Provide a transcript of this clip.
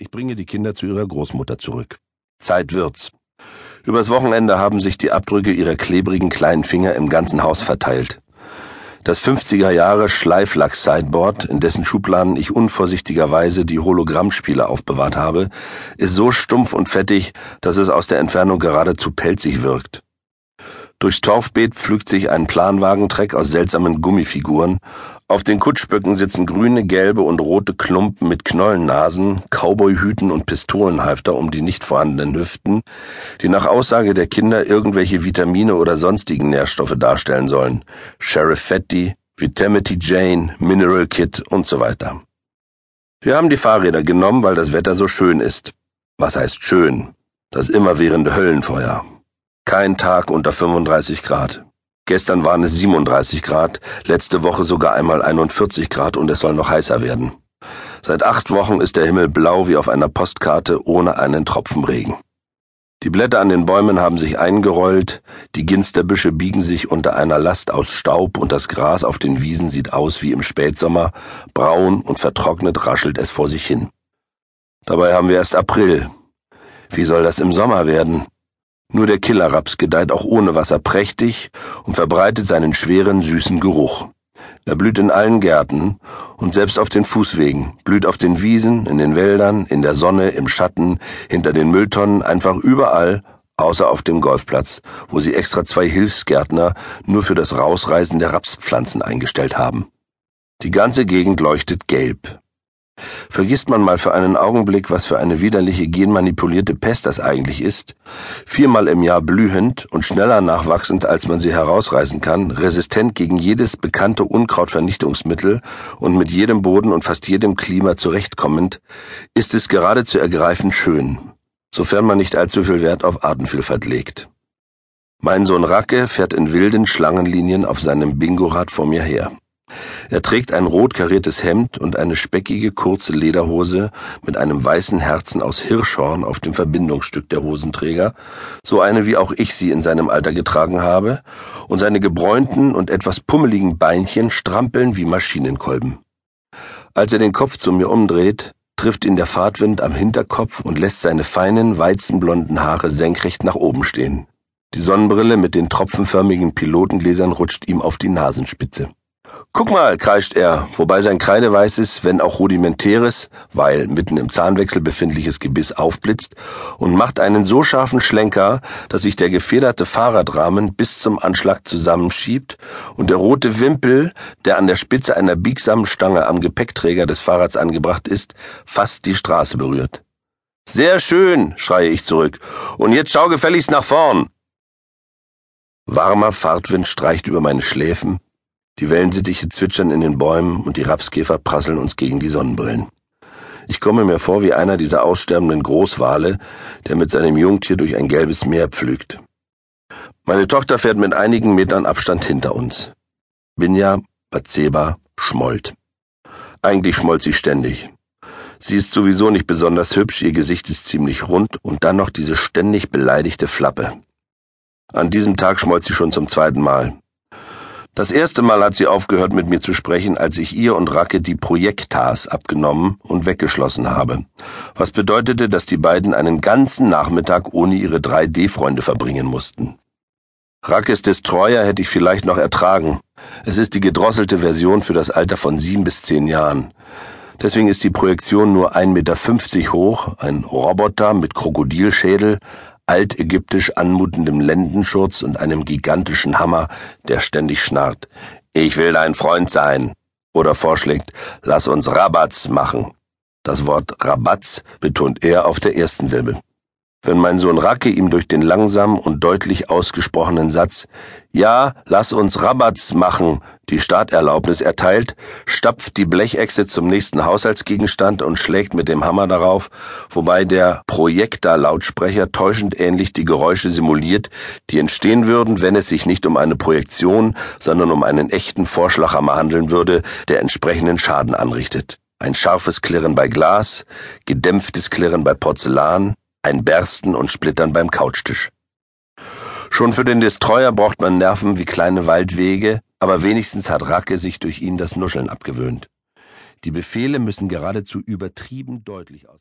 Ich bringe die Kinder zu ihrer Großmutter zurück. Zeit wird's. Übers Wochenende haben sich die Abdrücke ihrer klebrigen kleinen Finger im ganzen Haus verteilt. Das 50er Jahre Schleiflachs-Sideboard, in dessen Schubladen ich unvorsichtigerweise die Hologrammspiele aufbewahrt habe, ist so stumpf und fettig, dass es aus der Entfernung geradezu pelzig wirkt. Durchs Torfbeet pflügt sich ein Planwagentreck aus seltsamen Gummifiguren. Auf den Kutschböcken sitzen grüne, gelbe und rote Klumpen mit Knollennasen, Cowboyhüten und Pistolenhalfter um die nicht vorhandenen Hüften, die nach Aussage der Kinder irgendwelche Vitamine oder sonstigen Nährstoffe darstellen sollen. Sheriff Fatty, Vitamity Jane, Mineral Kit und so weiter. Wir haben die Fahrräder genommen, weil das Wetter so schön ist. Was heißt schön? Das immerwährende Höllenfeuer. Kein Tag unter 35 Grad. Gestern waren es 37 Grad, letzte Woche sogar einmal 41 Grad und es soll noch heißer werden. Seit acht Wochen ist der Himmel blau wie auf einer Postkarte ohne einen Tropfen Regen. Die Blätter an den Bäumen haben sich eingerollt, die Ginsterbüsche biegen sich unter einer Last aus Staub und das Gras auf den Wiesen sieht aus wie im Spätsommer, braun und vertrocknet raschelt es vor sich hin. Dabei haben wir erst April. Wie soll das im Sommer werden? Nur der Killerraps gedeiht auch ohne Wasser prächtig und verbreitet seinen schweren, süßen Geruch. Er blüht in allen Gärten und selbst auf den Fußwegen, blüht auf den Wiesen, in den Wäldern, in der Sonne, im Schatten, hinter den Mülltonnen, einfach überall, außer auf dem Golfplatz, wo sie extra zwei Hilfsgärtner nur für das Rausreißen der Rapspflanzen eingestellt haben. Die ganze Gegend leuchtet gelb. Vergisst man mal für einen Augenblick, was für eine widerliche genmanipulierte Pest das eigentlich ist, viermal im Jahr blühend und schneller nachwachsend, als man sie herausreißen kann, resistent gegen jedes bekannte Unkrautvernichtungsmittel und mit jedem Boden und fast jedem Klima zurechtkommend, ist es geradezu ergreifend schön, sofern man nicht allzu viel Wert auf Artenvielfalt legt. Mein Sohn Racke fährt in wilden Schlangenlinien auf seinem Bingorad vor mir her. Er trägt ein rot kariertes Hemd und eine speckige kurze Lederhose mit einem weißen Herzen aus Hirschhorn auf dem Verbindungsstück der Hosenträger, so eine wie auch ich sie in seinem Alter getragen habe, und seine gebräunten und etwas pummeligen Beinchen strampeln wie Maschinenkolben. Als er den Kopf zu mir umdreht, trifft ihn der Fahrtwind am Hinterkopf und lässt seine feinen, weizenblonden Haare senkrecht nach oben stehen. Die Sonnenbrille mit den tropfenförmigen Pilotengläsern rutscht ihm auf die Nasenspitze. Guck mal, kreischt er, wobei sein kreideweißes, wenn auch rudimentäres, weil mitten im Zahnwechsel befindliches Gebiss aufblitzt und macht einen so scharfen Schlenker, dass sich der gefederte Fahrradrahmen bis zum Anschlag zusammenschiebt und der rote Wimpel, der an der Spitze einer biegsamen Stange am Gepäckträger des Fahrrads angebracht ist, fast die Straße berührt. Sehr schön, schreie ich zurück. Und jetzt schau gefälligst nach vorn. Warmer Fahrtwind streicht über meine Schläfen, die Wellensittiche zwitschern in den Bäumen und die Rapskäfer prasseln uns gegen die Sonnenbrillen. Ich komme mir vor wie einer dieser aussterbenden Großwale, der mit seinem Jungtier durch ein gelbes Meer pflügt. Meine Tochter fährt mit einigen Metern Abstand hinter uns. Binja, Batseba, schmollt. Eigentlich schmollt sie ständig. Sie ist sowieso nicht besonders hübsch, ihr Gesicht ist ziemlich rund und dann noch diese ständig beleidigte Flappe. An diesem Tag schmollt sie schon zum zweiten Mal. Das erste Mal hat sie aufgehört, mit mir zu sprechen, als ich ihr und Racke die Projektas abgenommen und weggeschlossen habe. Was bedeutete, dass die beiden einen ganzen Nachmittag ohne ihre 3D-Freunde verbringen mussten. Rackes Destroyer hätte ich vielleicht noch ertragen. Es ist die gedrosselte Version für das Alter von sieben bis zehn Jahren. Deswegen ist die Projektion nur 1,50 Meter hoch, ein Roboter mit Krokodilschädel, altägyptisch anmutendem Lendenschurz und einem gigantischen Hammer, der ständig schnarrt. Ich will dein Freund sein. Oder vorschlägt, lass uns Rabatz machen. Das Wort Rabatz betont er auf der ersten Silbe. Wenn mein Sohn Racke ihm durch den langsam und deutlich ausgesprochenen Satz Ja, lass uns Rabatz machen die Starterlaubnis erteilt, stapft die Blechechse zum nächsten Haushaltsgegenstand und schlägt mit dem Hammer darauf, wobei der Projektor-Lautsprecher täuschend ähnlich die Geräusche simuliert, die entstehen würden, wenn es sich nicht um eine Projektion, sondern um einen echten Vorschlaghammer handeln würde, der entsprechenden Schaden anrichtet. Ein scharfes Klirren bei Glas, gedämpftes Klirren bei Porzellan, ein Bersten und Splittern beim Couchtisch. Schon für den Destroyer braucht man Nerven wie kleine Waldwege, aber wenigstens hat Racke sich durch ihn das Nuscheln abgewöhnt. Die Befehle müssen geradezu übertrieben deutlich aus.